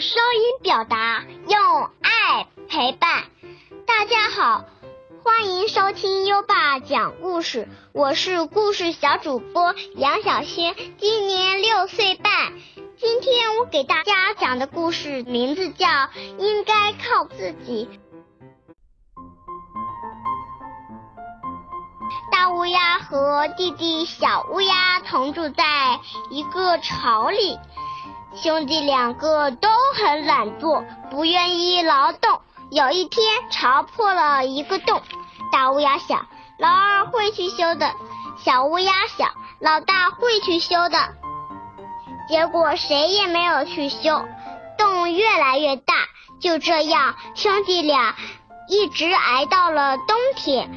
声音表达，用爱陪伴。大家好，欢迎收听优爸讲故事，我是故事小主播杨小轩，今年六岁半。今天我给大家讲的故事名字叫《应该靠自己》。大乌鸦和弟弟小乌鸦同住在一个巢里。兄弟两个都很懒惰，不愿意劳动。有一天，巢破了一个洞，大乌鸦想，老二会去修的；小乌鸦想，老大会去修的。结果谁也没有去修，洞越来越大。就这样，兄弟俩一直挨到了冬天。